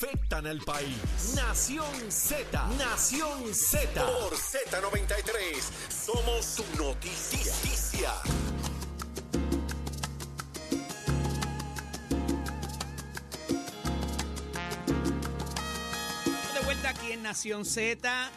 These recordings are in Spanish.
afectan al país. Nación Z, Nación Z. Por Z93, somos su noticia. De vuelta aquí en Nación Z.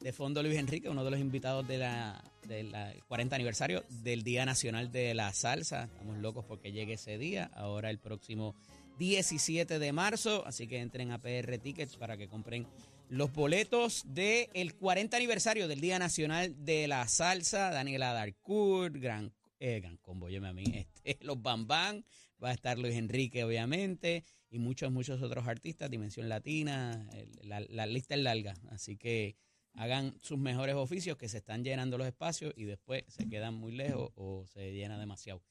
De fondo Luis Enrique, uno de los invitados de la, del 40 aniversario del Día Nacional de la Salsa. Estamos locos porque llegue ese día. Ahora el próximo 17 de marzo. Así que entren a PR Tickets para que compren los boletos del 40 aniversario del Día Nacional de la Salsa. Daniela Darcourt, Gran, eh, Gran Combo, a mí, este, los Bambán. Va a estar Luis Enrique, obviamente, y muchos, muchos otros artistas, Dimensión Latina. la, la lista es larga. Así que hagan sus mejores oficios, que se están llenando los espacios y después se quedan muy lejos o se llena demasiado.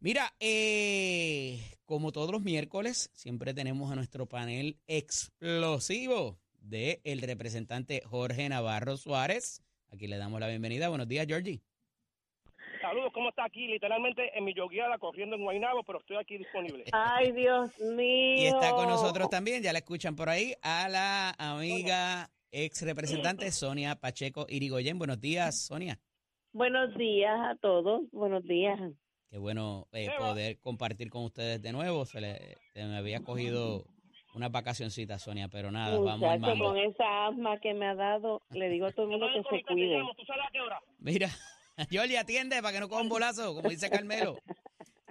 Mira, eh, como todos los miércoles, siempre tenemos a nuestro panel explosivo de el representante Jorge Navarro Suárez. Aquí le damos la bienvenida. Buenos días, Georgie. Saludos, ¿cómo está aquí? Literalmente en mi yogueada corriendo en Guaynabo, pero estoy aquí disponible. Ay, Dios mío. Y está con nosotros también, ya la escuchan por ahí, a la amiga ex representante Sonia Pacheco Irigoyen. Buenos días, Sonia. Buenos días a todos. Buenos días. Qué bueno eh, poder compartir con ustedes de nuevo. Se, le, me había cogido unas vacacioncitas, Sonia, pero nada, vamos al mambo. con esa asma que me ha dado, le digo a todo el mundo que se cuide. Mira, Yoli, atiende para que no coja un bolazo, como dice Carmelo.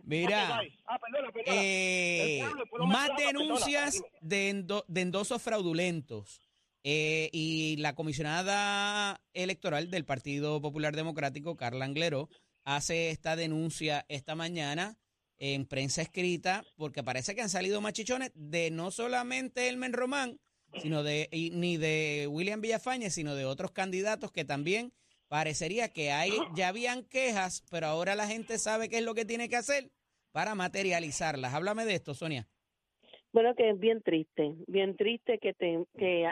Mira, ah, eh, más denuncias de, de endosos fraudulentos. Eh, y la comisionada electoral del Partido Popular Democrático, Carla Anglero, hace esta denuncia esta mañana en prensa escrita, porque parece que han salido machichones de no solamente Elmen Román, sino de, ni de William Villafañe, sino de otros candidatos que también parecería que hay, ya habían quejas, pero ahora la gente sabe qué es lo que tiene que hacer para materializarlas. Háblame de esto, Sonia. Bueno, que es bien triste, bien triste que, te, que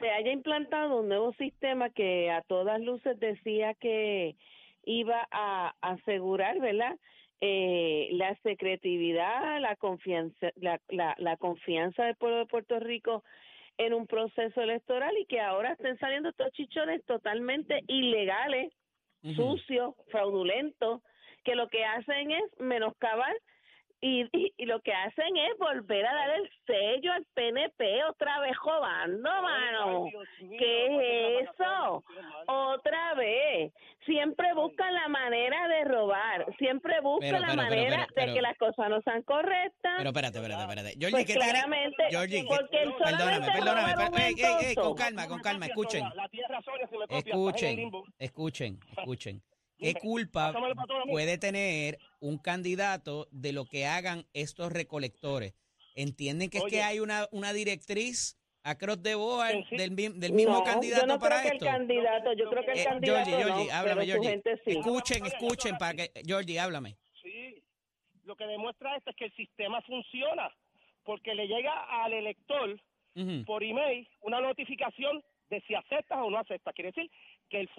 se haya implantado un nuevo sistema que a todas luces decía que iba a asegurar, ¿verdad? Eh, la secretividad, la confianza, la, la, confianza del pueblo de Puerto Rico en un proceso electoral y que ahora estén saliendo estos chichones totalmente ilegales, sucios, fraudulentos, que lo que hacen es menoscabar y, y, lo que hacen es volver a dar el sello al PNP otra vez jodando, mano. ¿Qué es eso? Otra vez. Siempre buscan la manera de robar. Siempre buscan la manera de que las cosas no sean correctas. Pero espérate, espérate, espérate. Georgie, pues ¿qué claramente, Georgie, porque que, perdóname, perdóname. Ey, ey, ey, con calma, con calma. Escuchen. Escuchen, escuchen, escuchen. ¿Qué culpa puede tener un candidato de lo que hagan estos recolectores? ¿Entienden que es que hay una, una directriz a cross de boa del, del mismo candidato yo no para creo esto? Que el candidato, yo creo que el eh, candidato Georgie, Georgie, no, háblame, Georgie. Sí. Escuchen, escuchen para que Georgie, háblame. Sí. Lo que demuestra esto es que el sistema funciona porque le llega al elector uh -huh. por email una notificación de si aceptas o no aceptas. Quiere decir que el,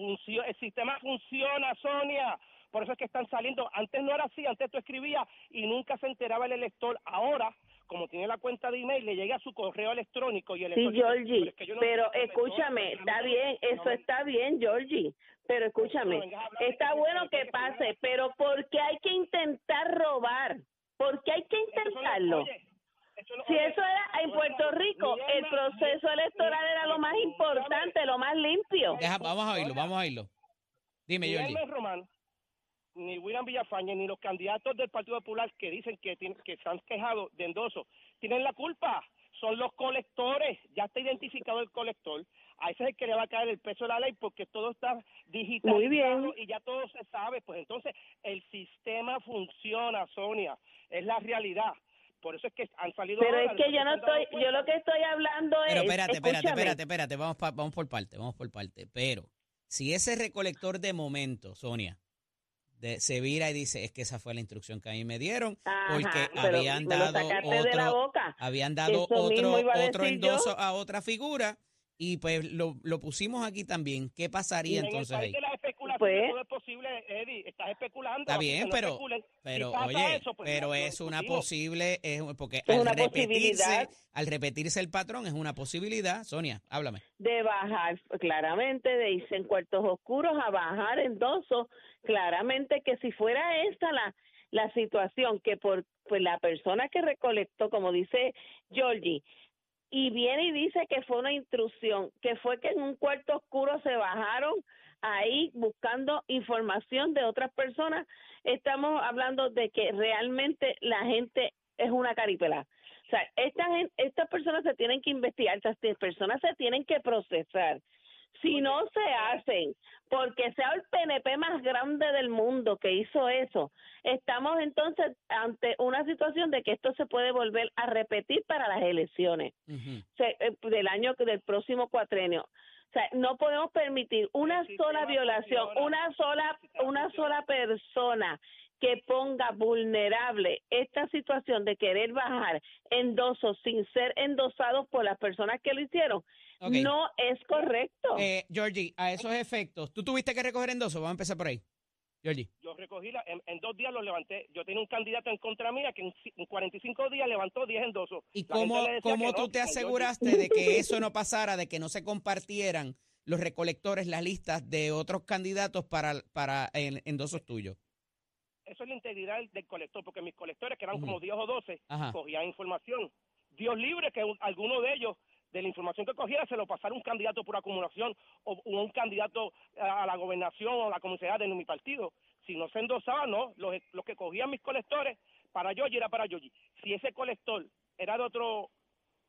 el sistema funciona, Sonia. Por eso es que están saliendo. Antes no era así, antes tú escribías y nunca se enteraba el elector. Ahora, como tiene la cuenta de email, le llega su correo electrónico y el Sí, Georgie, pero, es que pero escúchame, está bien, eso está bien, Georgie, pero escúchame, está bueno que pase, pero ¿por qué hay que intentar robar? ¿Por qué hay que intentarlo? Si eso era en Puerto Rico, el proceso electoral era lo más importante, lo más limpio. Deja, vamos a oírlo, vamos a oírlo. Dime. Román, ni William Villafañe, ni los candidatos del Partido Popular que dicen que, tienen, que se han quejado de endoso, tienen la culpa. Son los colectores. Ya está identificado el colector. A ese es el que le va a caer el peso de la ley porque todo está digitalizado Muy bien. y ya todo se sabe. Pues entonces el sistema funciona, Sonia. Es la realidad. Por eso es que han salido. Pero ahora, es que yo no estoy, yo lo que estoy hablando Pero es. espérate, espérate, escúchame. espérate, espérate, vamos, pa, vamos por parte, vamos por parte. Pero si ese recolector de momento, Sonia, de, se vira y dice, es que esa fue la instrucción que a mí me dieron, Ajá, porque pero habían dado sacaste de la otro, boca. habían dado Eso otro, otro yo. endoso a otra figura, y pues lo, lo pusimos aquí también. ¿Qué pasaría entonces ahí? Pues todo es posible, Eddie. Estás especulando. Está bien, pero, pero pasa oye, eso, pues pero es una discutimos. posible, es, porque Es al una repetirse, al repetirse el patrón es una posibilidad. Sonia, háblame. de bajar claramente de irse en cuartos oscuros a bajar en dosos claramente que si fuera esta la la situación que por pues la persona que recolectó como dice Georgie y viene y dice que fue una intrusión que fue que en un cuarto oscuro se bajaron ahí buscando información de otras personas. Estamos hablando de que realmente la gente es una caripela. O sea, esta gen- estas personas se tienen que investigar, estas personas se tienen que procesar. Si no se hacen, porque sea el PNP más grande del mundo que hizo eso, estamos entonces ante una situación de que esto se puede volver a repetir para las elecciones. Se- eh, del año del próximo cuatrenio. O sea, no podemos permitir una sola violación, una sola una sola persona que ponga vulnerable esta situación de querer bajar endosos sin ser endosados por las personas que lo hicieron, no es correcto. Eh, Georgie, a esos efectos, ¿tú tuviste que recoger endoso? Vamos a empezar por ahí. Georgie. Yo recogí, la, en, en dos días lo levanté. Yo tenía un candidato en contra mía que en, en 45 días levantó 10 endosos. ¿Y cómo, cómo no, tú te yo- aseguraste de que eso no pasara, de que no se compartieran los recolectores, las listas de otros candidatos para, para en- endosos tuyos? Eso es la integridad del, colector, porque mis colectores, que eran como 10 o 12, Ajá. cogían información. Dios libre que un- alguno de ellos, de la información que cogiera, se lo pasara un candidato por acumulación o, un candidato a la gobernación o a la comisaría de mi partido. Si no se endosaba, no. Los, los que cogían mis colectores, para Yogi era para Yogi. Si ese colector era de otro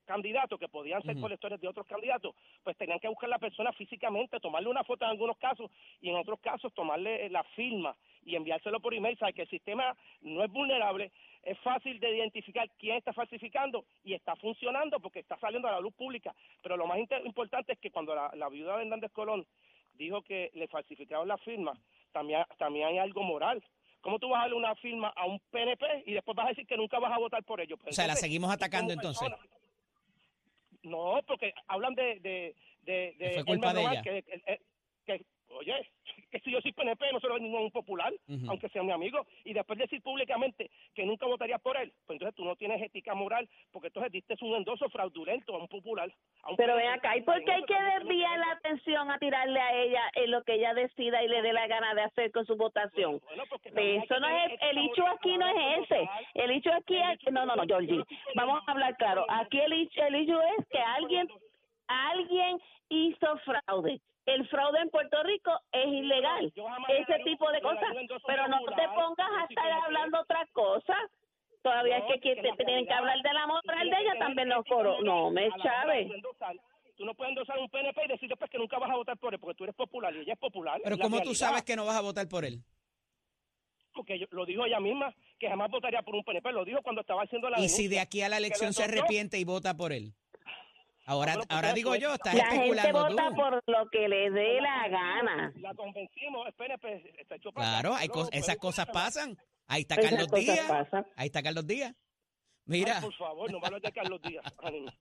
candidato, que podían ser colectores de otros candidatos, pues tenían que buscar la persona físicamente, tomarle una foto en algunos casos y en otros casos tomarle eh, la firma y enviárselo por email. Sabe que el sistema no es vulnerable, es fácil de identificar quién está falsificando y está funcionando porque está saliendo a la luz pública. Pero lo más importante es que cuando la, la viuda de Hernández Colón dijo que le falsificaron la firma, también, también hay algo moral. ¿Cómo tú vas a darle una firma a un PNP y después vas a decir que nunca vas a votar por ellos? Pues O sea, la entonces, seguimos tú atacando entonces. No, porque hablan de... de, de, de fue culpa de ella. Que, que- que- oye, que si yo soy PNP no soy ningún popular, aunque sea mi amigo, y después decir públicamente que nunca votarías por él, pues entonces tú no tienes ética moral, porque entonces diste un endoso fraudulento a un popular. a un Pero ven acá, ¿y por qué hay que desviar la atención a tirarle a ella en lo que ella decida y le dé la gana de hacer con su votación? Bueno, Eso no es, el hecho aquí no es ese. El hecho aquí es, no, no, no, Georgie, vamos a hablar claro. Aquí el hecho, el hecho es que alguien, alguien hizo fraude. El fraude en Puerto Rico es ilegal. Yo jamás le Ese tipo de cosas. Pero no te pongas a estar hablando otras cosas. Todavía No, es que, que te tienen que hablar de la tú moral de ella también nos ética coro. moral No, me chave. Tú no puedes endosar un PNP y decir después que nunca vas a votar por él, porque tú eres popular y ella es popular. Pero ¿cómo tú realidad. sabes que no vas a votar por él? Porque yo- lo dijo ella misma, que jamás votaría por un PNP. Lo dijo cuando estaba haciendo la Y si de aquí a la elección se arrepiente y vota por él. Ahora, ahora digo yo, estás La gente especulando vota tú. por lo que le dé la gana. La convencimos, PNP está hecho para Claro, hay esas pero- cosas pasan. Ahí está Esas Carlos Díaz. pasan. Ahí está Carlos Díaz. Ay, Mira, por favor, no me hables de Carlos Díaz.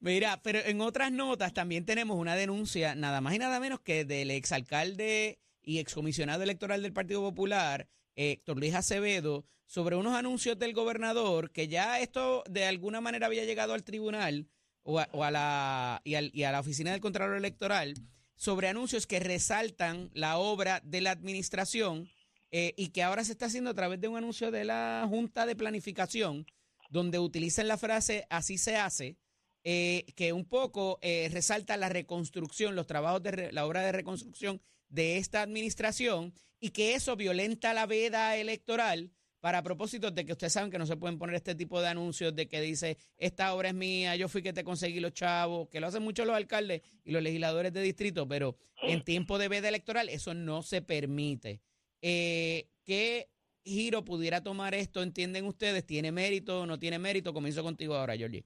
mira, pero en otras notas también tenemos una denuncia, nada más y nada menos que del exalcalde y excomisionado electoral del Partido Popular, Héctor Luis Acevedo, sobre unos anuncios del gobernador, que ya esto de alguna manera había llegado al tribunal o a, la, y, al- y a la oficina del Contralor Electoral, sobre anuncios que resaltan la obra de la administración eh, y que ahora se está haciendo a través de un anuncio de la Junta de Planificación, donde utilizan la frase así se hace, eh, que un poco eh, resalta la reconstrucción, los trabajos de la obra de reconstrucción de esta administración y que eso violenta la veda electoral para propósitos de que ustedes saben que no se pueden poner este tipo de anuncios de que dice esta obra es mía, yo fui que te conseguí los chavos, que lo hacen mucho los alcaldes y los legisladores de distrito, pero en tiempo de veda electoral eso no se permite. Eh, ¿Qué giro pudiera tomar esto, entienden ustedes? ¿Tiene mérito o no tiene mérito? Comienzo contigo ahora, Georgie.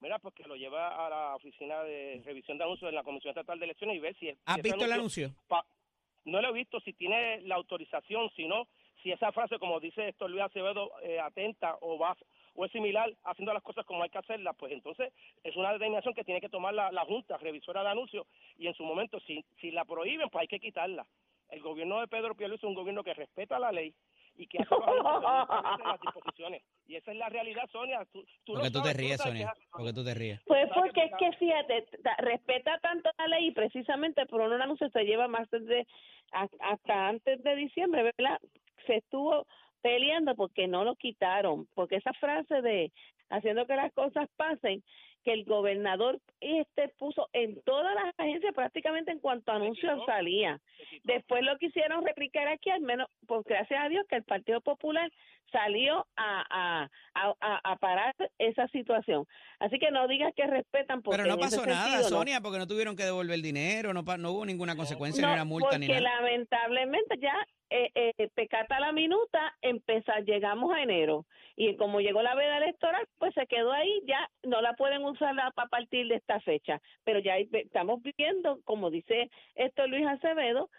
Mira, pues que lo lleva a la oficina de revisión de anuncios en la Comisión Estatal de Elecciones y ver si... ¿Has visto el anuncio? pa- no lo he visto, si tiene la autorización, si no, si esa frase, como dice Héctor Luis Acevedo, eh, atenta o va o es similar haciendo las cosas como hay que hacerlas, pues entonces es una determinación que tiene que tomar la, Junta Revisora de Anuncios y en su momento si, si la prohíben, pues hay que quitarla. El gobierno de Pedro Pierluisi es un gobierno que respeta la ley y que hace las disposiciones. Y esa es la realidad, Sonia. Tú, porque tú te ríes, Sonia. Porque tú te ríes. Pues porque es que, fíjate, respeta tanto la ley y precisamente por un anuncio se lleva más desde hasta antes de diciembre, ¿verdad? Se estuvo peleando porque no lo quitaron, porque esa frase de haciendo que las cosas pasen, que el gobernador este puso en todas las agencias prácticamente en cuanto anuncio salía. Después lo quisieron replicar aquí, al menos, pues gracias a Dios que el Partido Popular salió a, a, a, parar esa situación. Así que no digas que respetan porque Pero no pasó nada, Sonia, porque no tuvieron que devolver el dinero, no, no hubo ninguna consecuencia, ni una multa, ni nada. lamentablemente ya eh, eh, pecata la minuta, empezar, llegamos a enero y como llegó la veda electoral, pues se quedó ahí, ya no la pueden usar a partir de esta fecha, pero ya estamos viendo, como dice esto Luis Acevedo,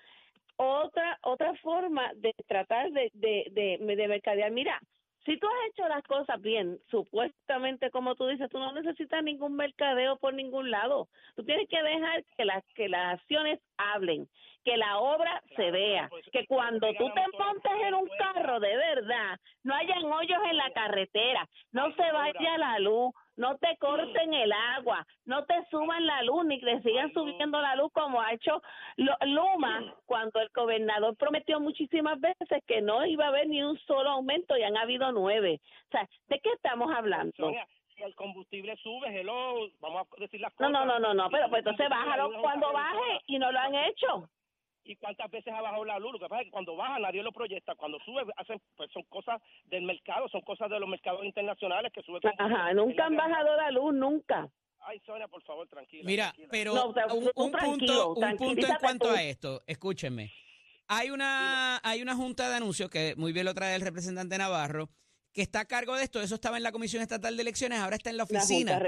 otra otra forma de tratar de, de, de, de mercadear. Mira, si tú has hecho las cosas bien, supuestamente como tú dices, tú no necesitas ningún mercadeo por ningún lado. Tú tienes que dejar que las que las acciones hablen, que la obra se vea, pues, que cuando tú te montes en un carro de verdad, no hayan hoyos en la carretera, no se vaya la luz, no te corten el agua, no te suban la luz ni te sigan subiendo la luz como ha hecho Luma cuando el gobernador prometió muchísimas veces que no iba a haber ni un solo aumento y han habido nueve. O sea, ¿de qué estamos hablando? el combustible sube, hello, vamos a decir las cosas. No, no, no, no, pero pues entonces bájalo cuando baje y no lo han hecho. ¿Y cuántas veces ha bajado la luz? Lo que pasa es que cuando baja nadie lo proyecta, cuando sube hacen, pues son cosas del mercado, son cosas de los mercados internacionales que suben. Ajá, nunca han bajado la luz, nunca. Ay, Sonia, por favor, tranquila. Mira, pero un, punto, un punto en cuanto a esto, escúchenme. Hay una, hay una junta de anuncios que muy bien lo trae el representante Navarro, que está a cargo de esto. Eso estaba en la Comisión Estatal de Elecciones, ahora está en la oficina.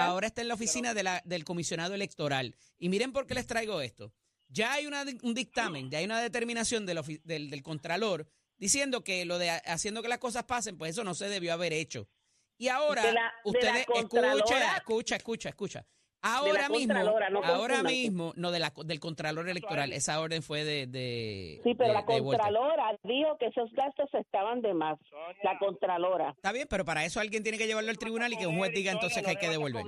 ahora está en la oficina de la, del comisionado electoral. Y miren por qué les traigo esto. Ya hay una, un dictamen, ya hay una determinación del, del, del Contralor diciendo que lo de haciendo que las cosas pasen, pues eso no se debió haber hecho. Y ahora, ustedes, escucha, escucha, escucha, escucha. Ahora mismo, ahora mismo, no de la, del Contralor Electoral, esa orden fue de... de sí, pero la Contralora dijo que esos gastos estaban de más, la Contralora. Está bien, pero para eso alguien tiene que llevarlo al tribunal y que un juez diga entonces que hay que devolver.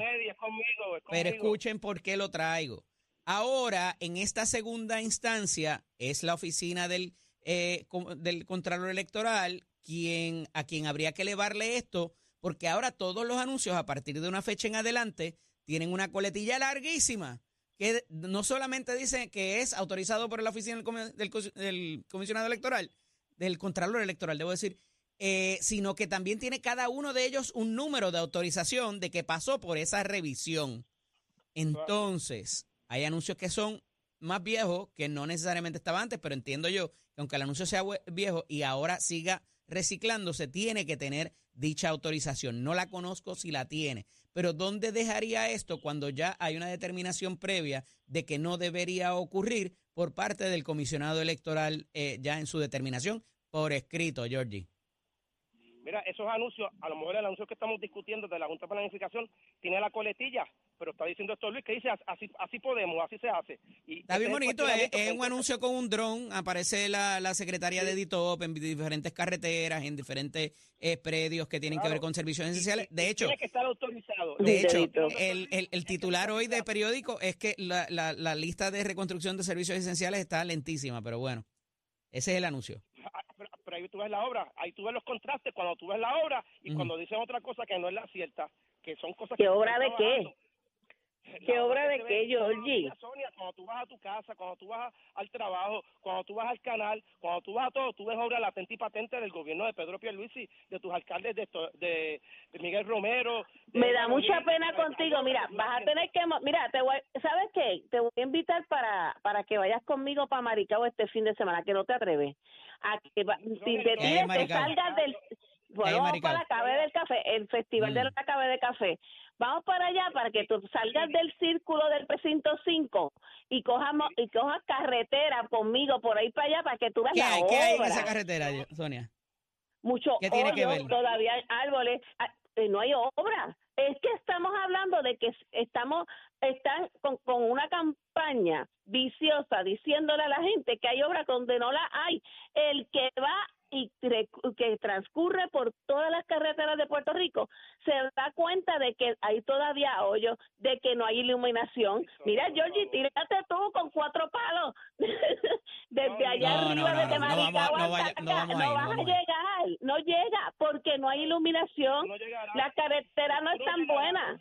Pero escuchen por qué lo traigo. Ahora, en esta segunda instancia, es la oficina del, eh, del Contralor Electoral quien, a quien habría que elevarle esto, porque ahora todos los anuncios a partir de una fecha en adelante tienen una coletilla larguísima que no solamente dice que es autorizado por la oficina del, comisionado electoral, del contralor electoral, debo decir, eh, sino que también tiene cada uno de ellos un número de autorización de que pasó por esa revisión. Entonces, hay anuncios que son más viejos que no necesariamente estaban antes, pero entiendo yo que aunque el anuncio sea viejo y ahora siga reciclándose, tiene que tener dicha autorización. No la conozco si la tiene, pero ¿dónde dejaría esto cuando ya hay una determinación previa de que no debería ocurrir por parte del comisionado electoral eh, ya en su determinación por escrito, Georgie? Mira, esos anuncios, a lo mejor el anuncio que estamos discutiendo de la Junta de Planificación tiene la coletilla, pero está diciendo esto Luis que dice así así podemos, así se hace. Y está bien bonito, es, un anuncio con un dron, aparece la, la secretaria de Editop en diferentes carreteras, en diferentes eh, predios que tienen que ver con servicios esenciales. De hecho, tiene que estar autorizado. De hecho, el, el, el, titular hoy de periódico es que la, la, la lista de reconstrucción de servicios esenciales está lentísima, pero bueno, ese es el anuncio ahí tú ves la obra, ahí tú ves los contrastes cuando tú ves la obra y cuando dicen otra cosa que no es la cierta, que son cosas ¿Qué que... obra de qué? ¿Qué obra de qué, Georgie? Sonia, cuando tú vas a tu casa, cuando tú vas al trabajo, cuando tú vas al canal, cuando tú vas a todo, tú ves obra latente y patente del gobierno de Pedro Pierluisi, de tus alcaldes, de, de, Miguel Romero. Me da mucha pena contigo. Mira, vas a tener que... Mira, te voy, ¿sabes qué? Te voy a invitar para, para que vayas conmigo para Maricao este fin de semana, que no te atreves. A que, si te que salgas del... Bueno, vamos para la Cabe del Café, el Festival de mm. la Cabe de Café. Vamos para allá para que tú salgas del círculo del precinto 5 y cojamos y cojas carretera conmigo por ahí para allá para que tú veas ¿Qué hay, ¿Qué hay en esa carretera, Sonia? Mucho ¿Qué tiene que ver? todavía hay árboles. Ah, eh, no hay obra. Es que estamos hablando de que estamos, están con, con una campaña viciosa diciéndole a la gente que hay obra donde no la hay. El que va y que transcurre por todas las carreteras de Puerto Rico se da cuenta de que hay todavía hoyos, de que no hay iluminación. Mira, Georgie, tírate tú con cuatro palos. Desde allá arriba, desde Maricao no, vas a llegar, no llega porque no hay iluminación, la carretera no es tan buena.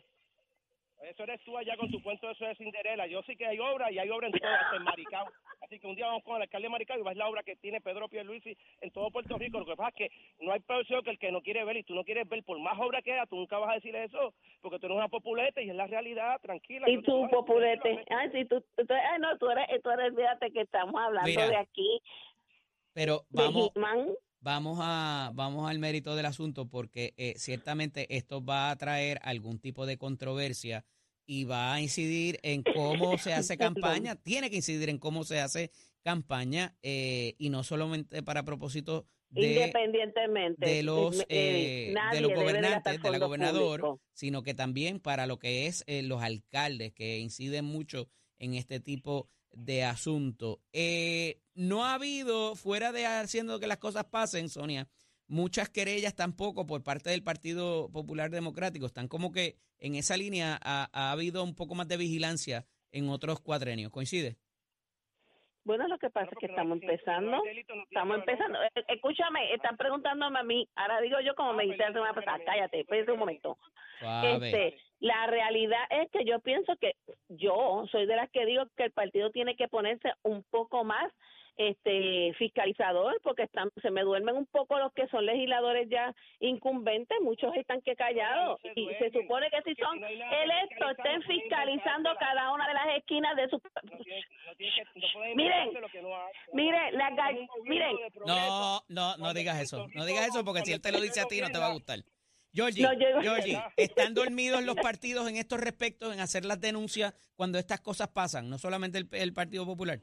Eso eres tú allá con tu cuento eso de Cinderela. Yo sí que hay obra y hay obra en todo, hasta en Maricao. Así que un día vamos con el alcalde de Maricao y vas la obra que tiene Pedro Pierluisi en todo Puerto Rico. Lo que pasa es que no hay peor que el que no quiere ver y tú no quieres ver por más obra que haya, tú nunca vas a decirle eso porque tú eres una populete y es la realidad, tranquila. Y tú, populete. Ay, sí, tú, ay, no, tú eres, tú eres, fíjate que estamos hablando de aquí. Pero vamos, vamos a vamos al mérito del asunto porque eh, ciertamente esto va a traer algún tipo de controversia y va a incidir en cómo se hace campaña, tiene que incidir en cómo se hace campaña eh, y no solamente para propósito de, Independientemente de los, eh, de los gobernantes, de la gobernador, sino que también para lo que es eh, los alcaldes, que inciden mucho en este tipo de asunto. no ha habido, fuera de haciendo que las cosas pasen, Sonia, muchas querellas tampoco por parte del Partido Popular Democrático. Están como que en esa línea ha, habido un poco más de vigilancia en otros cuatrenios. ¿Coincide? Bueno, lo que pasa es que estamos empezando, estamos empezando. Eh, escúchame, están preguntándome a mí, ahora digo yo como me dice hace una pasada, cállate, espérate un momento. Este, la realidad es que yo pienso que yo soy de las que digo que el partido tiene que ponerse un poco más este fiscalizador porque están se me duermen un poco los que son legisladores ya incumbentes muchos están que callados y se supone que si son electos estén fiscalizando cada una de las esquinas de su miren miren la miren. no no no digas eso no digas eso porque si él te lo dice a ti no te va a gustar. Georgie, Georgie, ¿están dormidos los partidos en estos respectos, en hacer las denuncias cuando estas cosas pasan? No solamente el Partido Popular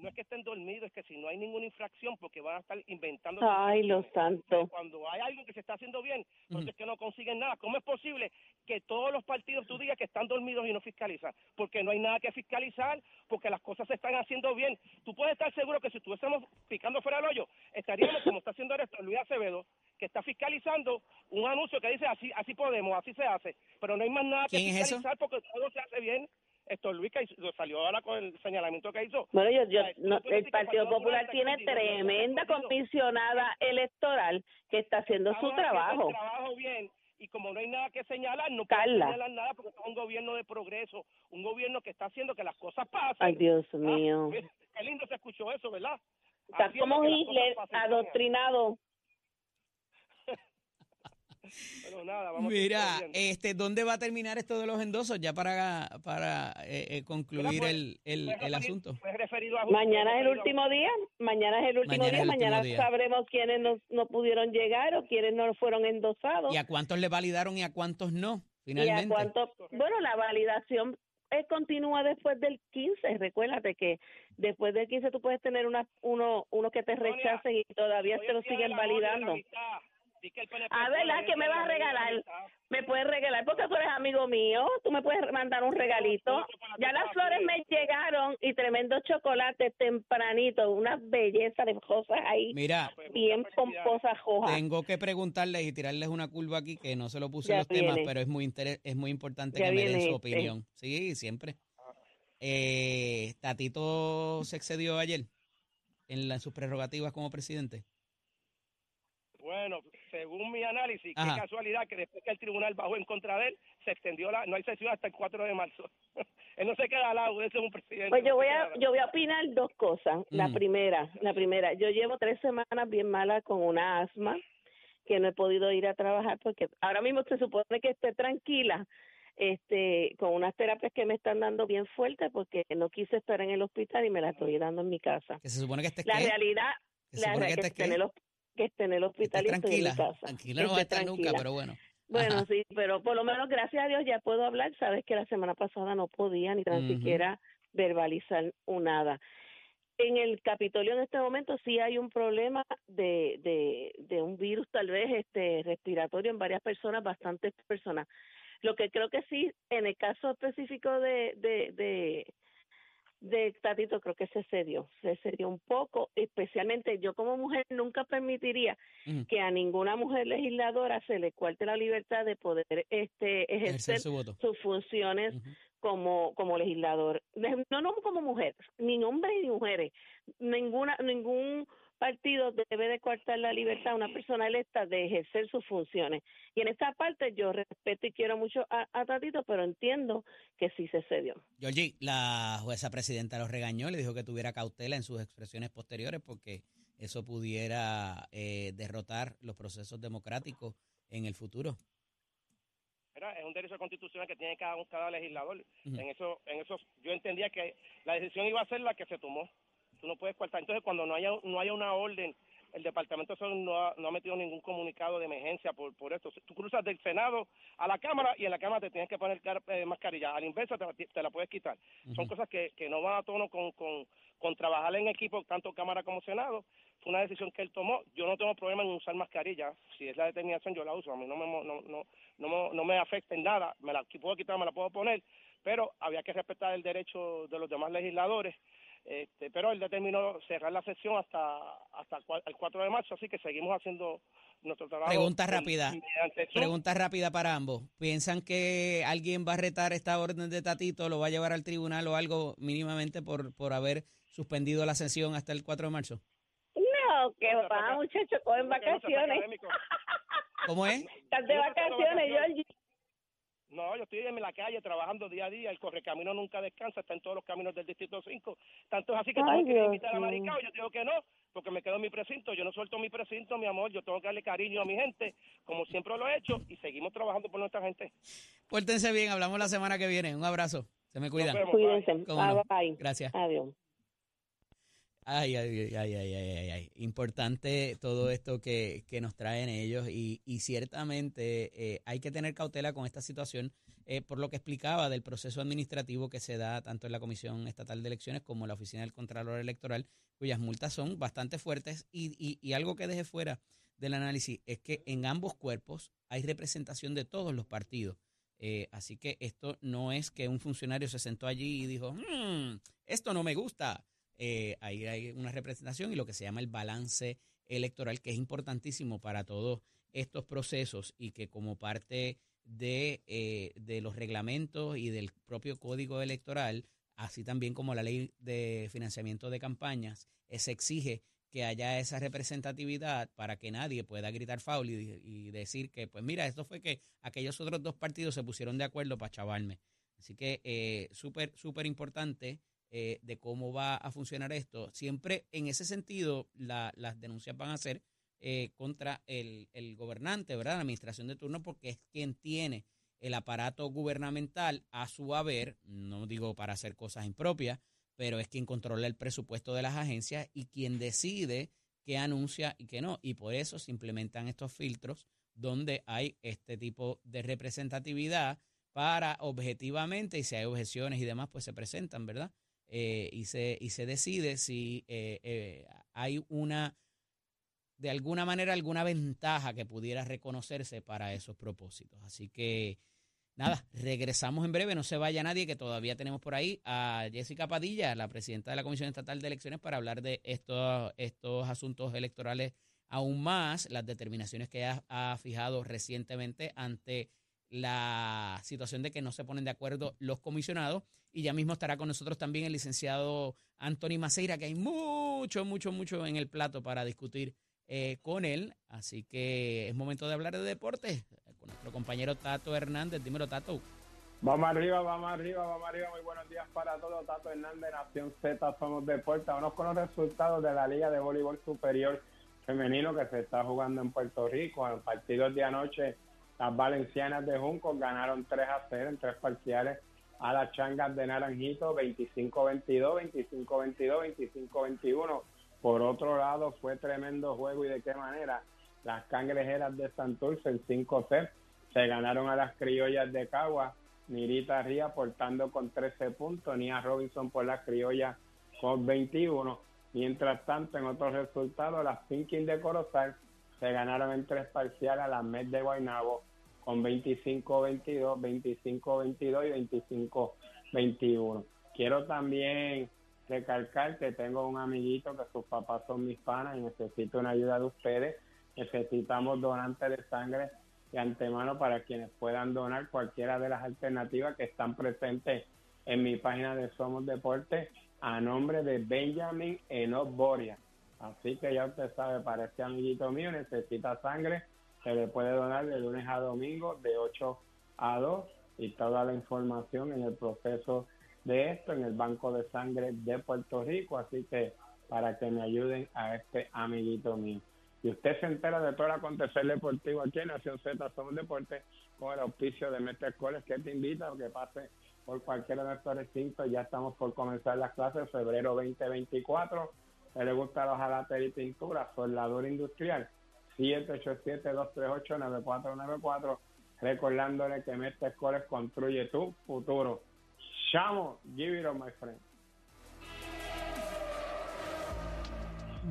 no es que estén dormidos, es que si no hay ninguna infracción, porque van a estar inventando. Ay, los santos. Cuando hay algo que se está haciendo bien, entonces es que no consiguen nada. ¿Cómo es posible que todos los partidos tú digas que están dormidos y no fiscalizan? Porque no hay nada que fiscalizar, porque las cosas se están haciendo bien. Tú puedes estar seguro que si estuviésemos picando fuera del hoyo, estaríamos como está haciendo esto Luis Acevedo, que está fiscalizando un anuncio que dice así así podemos, así se hace. Pero no hay más nada que fiscalizar porque todo se hace bien esto Luis que salió ahora con el señalamiento que hizo. Bueno, yo, el Partido Popular tiene tremenda comisionada electoral que está haciendo su trabajo. trabajo bien y como no hay nada que señalar, no puede señalar nada porque es un gobierno de progreso, un gobierno que está haciendo que las cosas pasen. Ay, Dios ah, mío. qué lindo se escuchó eso, ¿verdad? Está como Hitler, adoctrinado. Mira, este, ¿dónde va a terminar esto de los endosos ya para, para eh, eh, concluir pues, el, el, el asunto? mañana es el último día, mañana es el último día, mañana sabremos quiénes no, no, pudieron llegar o quiénes no fueron endosados. ¿Y a cuántos le validaron y a cuántos no? Finalmente. ¿Y a cuántos? Bueno, la validación continúa después del 15. Recuérdate que después del 15 tú puedes tener una, uno, uno que te rechacen y todavía te lo siguen validando. A ver, ¿qué me vas a regalar? ¿Me puedes regalar? Porque tú eres amigo mío. Tú me puedes mandar un regalito. Ya las flores me llegaron y tremendo chocolate tempranito. Una belleza de cosas ahí. Mira. Bien pomposas, hojas. Tengo que preguntarles y tirarles una curva aquí que no se lo puse en los temas, pero es muy, es muy importante que me den su este. opinión. Sí, siempre. Eh, ¿Tatito se excedió ayer en, en sus prerrogativas como presidente? Bueno, según mi análisis, qué casualidad que después que el tribunal bajó en contra de él, se extendió la, no hay sesión hasta el 4 de marzo. él no se queda al lado, ese es un presidente. Pues yo voy a, yo voy a opinar dos cosas. La mm. primera, la primera, yo llevo tres semanas bien mala con una asma que no he podido ir a trabajar porque ahora mismo se supone que esté tranquila este con unas terapias que me están dando bien fuertes porque no quise estar en el hospital y me las estoy dando en mi casa. Que se supone que esté La realidad, la realidad que, en el hospital que esté en el hospital y estoy en mi casa. Tranquila no va a estar nunca, pero bueno. Bueno, sí, pero por lo menos gracias a Dios ya puedo hablar. Sabes que la semana pasada no podía ni tan siquiera verbalizar un nada. en el Capitolio en este momento sí hay un problema de, de, de un virus tal vez este respiratorio en varias personas, bastantes personas. Lo que creo que sí, en el caso específico de, de, de, de Tatito, creo que se cedió, se cedió un poco, especialmente yo como mujer nunca permitiría que a ninguna mujer legisladora se le cuarte la libertad de poder este ejercer, sus funciones como como legislador. No no como mujer ni hombres ni mujeres ninguna ningún partido debe de cortar la libertad a una persona electa de ejercer sus funciones y en esta parte yo respeto y quiero mucho a, Tatito pero entiendo que sí se cedió Georgie la jueza presidenta lo regañó le dijo que tuviera cautela en sus expresiones posteriores porque eso pudiera eh, derrotar los procesos democráticos en el futuro es un derecho constitucional que tiene cada, cada legislador. En eso en eso yo entendía que la decisión iba a ser la que se tomó. Tú no puedes cortar. Entonces, cuando no haya no haya una orden, el Departamento de Salud no ha, no ha metido ningún comunicado de emergencia por, por esto. Tú cruzas del Senado a la Cámara y en la Cámara te tienes que poner eh, mascarilla. A la inversa te, la puedes quitar. Son cosas que, que no van a tono con, con, con trabajar en equipo, tanto Cámara como Senado fue una decisión que él tomó. Yo no tengo problema en usar mascarilla. Si es la determinación, yo la uso. A mí no me, no, no, no, no me afecta en nada. Me la puedo quitar, me la puedo poner. Pero había que respetar el derecho de los demás legisladores. Este, pero él determinó cerrar la sesión hasta hasta el 4 de marzo, así que seguimos haciendo nuestro trabajo. Pregunta rápida. Pregunta rápida para ambos. ¿Piensan que alguien va a retar esta orden de Tatito, lo va a llevar al tribunal o algo mínimamente por, por haber suspendido la sesión hasta el 4 de marzo? que va, muchachos, cogen vacaciones. ¿Cómo es? Estás de vacaciones, Georgie. No, yo estoy en la calle trabajando día a día. El correcamino nunca descansa, está en todos los caminos del Distrito 5. Tanto es así que tengo que invitar a Maricao. Yo digo que no, porque me quedo en mi precinto. Yo no suelto mi precinto, mi amor. Yo tengo que darle cariño a mi gente, como siempre lo he hecho, y seguimos trabajando por nuestra gente. Pórtense bien, hablamos la semana que viene. Un abrazo. Se me cuidan. Cuídense. bye. Gracias. Adiós. Ay, ay, ay, ay, ay, ay, Importante todo esto que, que nos traen ellos y, y ciertamente eh, hay que tener cautela con esta situación eh, por lo que explicaba del proceso administrativo que se da tanto en la Comisión Estatal de Elecciones como en la Oficina del Contralor Electoral, cuyas multas son bastante fuertes. Y, y, y algo que deje fuera del análisis es que en ambos cuerpos hay representación de todos los partidos. Eh, así que esto no es que un funcionario se sentó allí y dijo, hmm, esto no me gusta eh, ahí hay una representación y lo que se llama el balance electoral, que es importantísimo para todos estos procesos y que como parte de, eh, de los reglamentos y del propio código electoral, así también como la ley de financiamiento de campañas, eh, se exige que haya esa representatividad para que nadie pueda gritar foul y, y, decir que, pues mira, esto fue que aquellos otros dos partidos se pusieron de acuerdo para chavarme. Así que eh, súper, súper importante eh, de cómo va a funcionar esto. Siempre en ese sentido, las denuncias van a ser eh, contra el, el, gobernante, ¿verdad? La administración de turno, porque es quien tiene el aparato gubernamental a su haber, no digo para hacer cosas impropias, pero es quien controla el presupuesto de las agencias y quien decide qué anuncia y qué no. Y por eso se implementan estos filtros donde hay este tipo de representatividad para objetivamente, y si hay objeciones y demás, pues se presentan, ¿verdad? Eh, y, se, y se decide si eh, eh, hay una, de alguna manera, alguna ventaja que pudiera reconocerse para esos propósitos. Así que, nada, regresamos en breve, no se vaya nadie, que todavía tenemos por ahí a Jessica Padilla, la presidenta de la Comisión Estatal de Elecciones, para hablar de estos, estos asuntos electorales aún más, las determinaciones que ha fijado recientemente ante la situación de que no se ponen de acuerdo los comisionados. Y ya mismo estará con nosotros también el licenciado Anthony Maceira, que hay mucho, mucho, mucho en el plato para discutir eh, con él. Así que es momento de hablar de deportes con nuestro compañero Tato Hernández. Dímelo, Tato. Vamos arriba, vamos arriba, vamos arriba. Muy buenos días para todos. Tato Hernández, Nación Z, somos deportes. Vamos con los resultados de la Liga de Voleibol Superior Femenino que se está jugando en Puerto Rico. En partidos de anoche las valencianas de Junco ganaron 3 a 0 en tres parciales a las changas de Naranjito 25-22, 25-22, 25-21. Por otro lado, fue tremendo juego y de qué manera las cangrejeras de Santurce en 5 c se ganaron a las criollas de Cagua. Mirita Ría portando con 13 puntos, Nia Robinson por las criollas con 21. Mientras tanto, en otros resultados, las Pinkins de Corozal se ganaron en tres parciales a las Mets de Guaynabo con 25-22, 25-22 y 25-21. Quiero también recalcar que tengo un amiguito que sus papás son mis panas y necesito una ayuda de ustedes. Necesitamos donantes de sangre de antemano para quienes puedan donar cualquiera de las alternativas que están presentes en mi página de Somos Deportes a nombre de Benjamin Enoch Boria. Así que ya usted sabe, para este amiguito mío necesita sangre, se le puede donar de lunes a domingo de 8 a 2 y toda la información en el proceso de esto en el Banco de Sangre de Puerto Rico. Así que para que me ayuden a este amiguito mío. Y usted se entera de todo el acontecer deportivo aquí en Nación Z Somos Deportes con el auspicio de Mestre Escoles que te invita a que pase por cualquiera de nuestros recintos. Ya estamos por comenzar las clases febrero 2024. Si le gusta los jalates y pintura, soldador industrial, 787-238-9494. Recordándole que Mestre Escoles construye tu futuro. Chamo, give it up, my friend.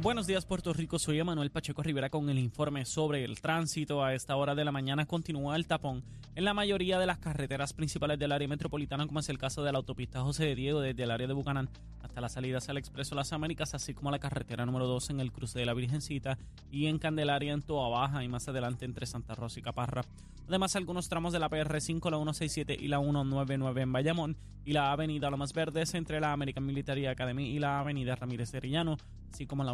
Buenos días Puerto Rico, soy Emanuel Pacheco Rivera con el informe sobre el tránsito. A esta hora de la mañana continúa el tapón en la mayoría de las carreteras principales del área metropolitana, como es el caso de la autopista José de Diego desde el área de Bucanán hasta la salida hacia el Expreso Las Américas, así como la carretera número 2 en el cruce de la Virgencita y en Candelaria en Toa Baja y más adelante entre Santa Rosa y Caparra. Además, algunos tramos de la PR5, la 167 y la 199 en Bayamón y la avenida Lomas Verdes entre la American Military Academy y la avenida Ramírez de Rillano así como la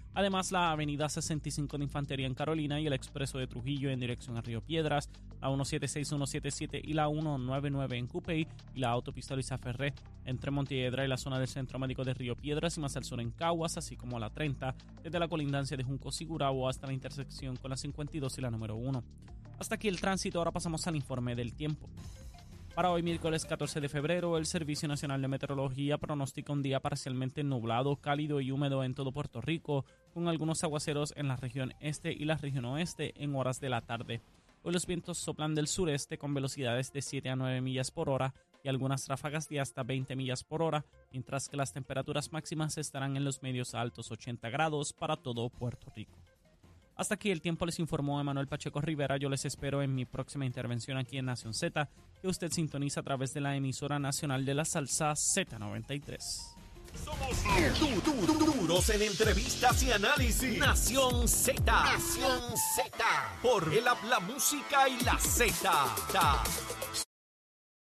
Además, la avenida 65 de Infantería en Carolina y el expreso de Trujillo en dirección a Río Piedras, la 176, 177 y la 199 en Cupey y la autopista Luisa Ferré entre Montiedra y la zona del Centro Médico de Río Piedras y más al sur en Caguas, así como la 30 desde la colindancia de Junco Sigurabo hasta la intersección con la 52 y la número 1. Hasta aquí el tránsito, ahora pasamos al informe del tiempo. Para hoy, miércoles 14 de febrero, el Servicio Nacional de Meteorología pronostica un día parcialmente nublado, cálido y húmedo en todo Puerto Rico, con algunos aguaceros en la región este y la región oeste en horas de la tarde. Hoy los vientos soplan del sureste con velocidades de 7 a 9 millas por hora y algunas ráfagas de hasta 20 millas por hora, mientras que las temperaturas máximas estarán en los medios altos 80 grados para todo Puerto Rico. Hasta aquí el tiempo les informó Emanuel Pacheco Rivera. Yo les espero en mi próxima intervención aquí en Nación Z, que usted sintoniza a través de la emisora nacional de la salsa Z93. Somos duros en entrevistas y análisis. Nación Z. Nación Z. Por el la música y la Z.